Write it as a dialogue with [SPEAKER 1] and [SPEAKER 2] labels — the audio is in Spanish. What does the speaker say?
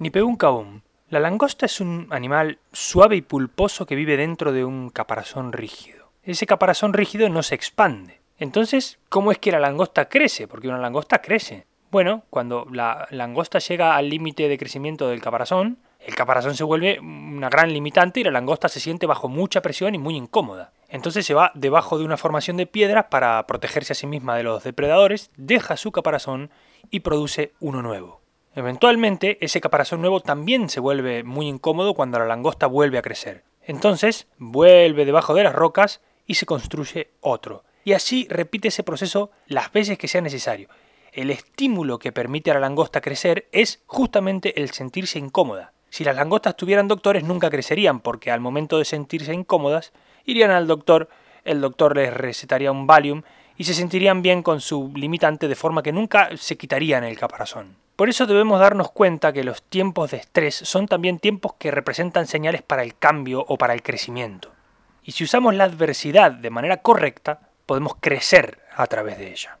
[SPEAKER 1] Ni pegún cabum. La langosta es un animal suave y pulposo que vive dentro de un caparazón rígido. Ese caparazón rígido no se expande. Entonces, ¿cómo es que la langosta crece? Porque una langosta crece. Bueno, cuando la langosta llega al límite de crecimiento del caparazón, el caparazón se vuelve una gran limitante y la langosta se siente bajo mucha presión y muy incómoda. Entonces se va debajo de una formación de piedras para protegerse a sí misma de los depredadores, deja su caparazón y produce uno nuevo. Eventualmente ese caparazón nuevo también se vuelve muy incómodo cuando la langosta vuelve a crecer. Entonces vuelve debajo de las rocas y se construye otro. Y así repite ese proceso las veces que sea necesario. El estímulo que permite a la langosta crecer es justamente el sentirse incómoda. Si las langostas tuvieran doctores nunca crecerían porque al momento de sentirse incómodas irían al doctor, el doctor les recetaría un Valium y se sentirían bien con su limitante de forma que nunca se quitarían el caparazón. Por eso debemos darnos cuenta que los tiempos de estrés son también tiempos que representan señales para el cambio o para el crecimiento. Y si usamos la adversidad de manera correcta, podemos crecer a través de ella.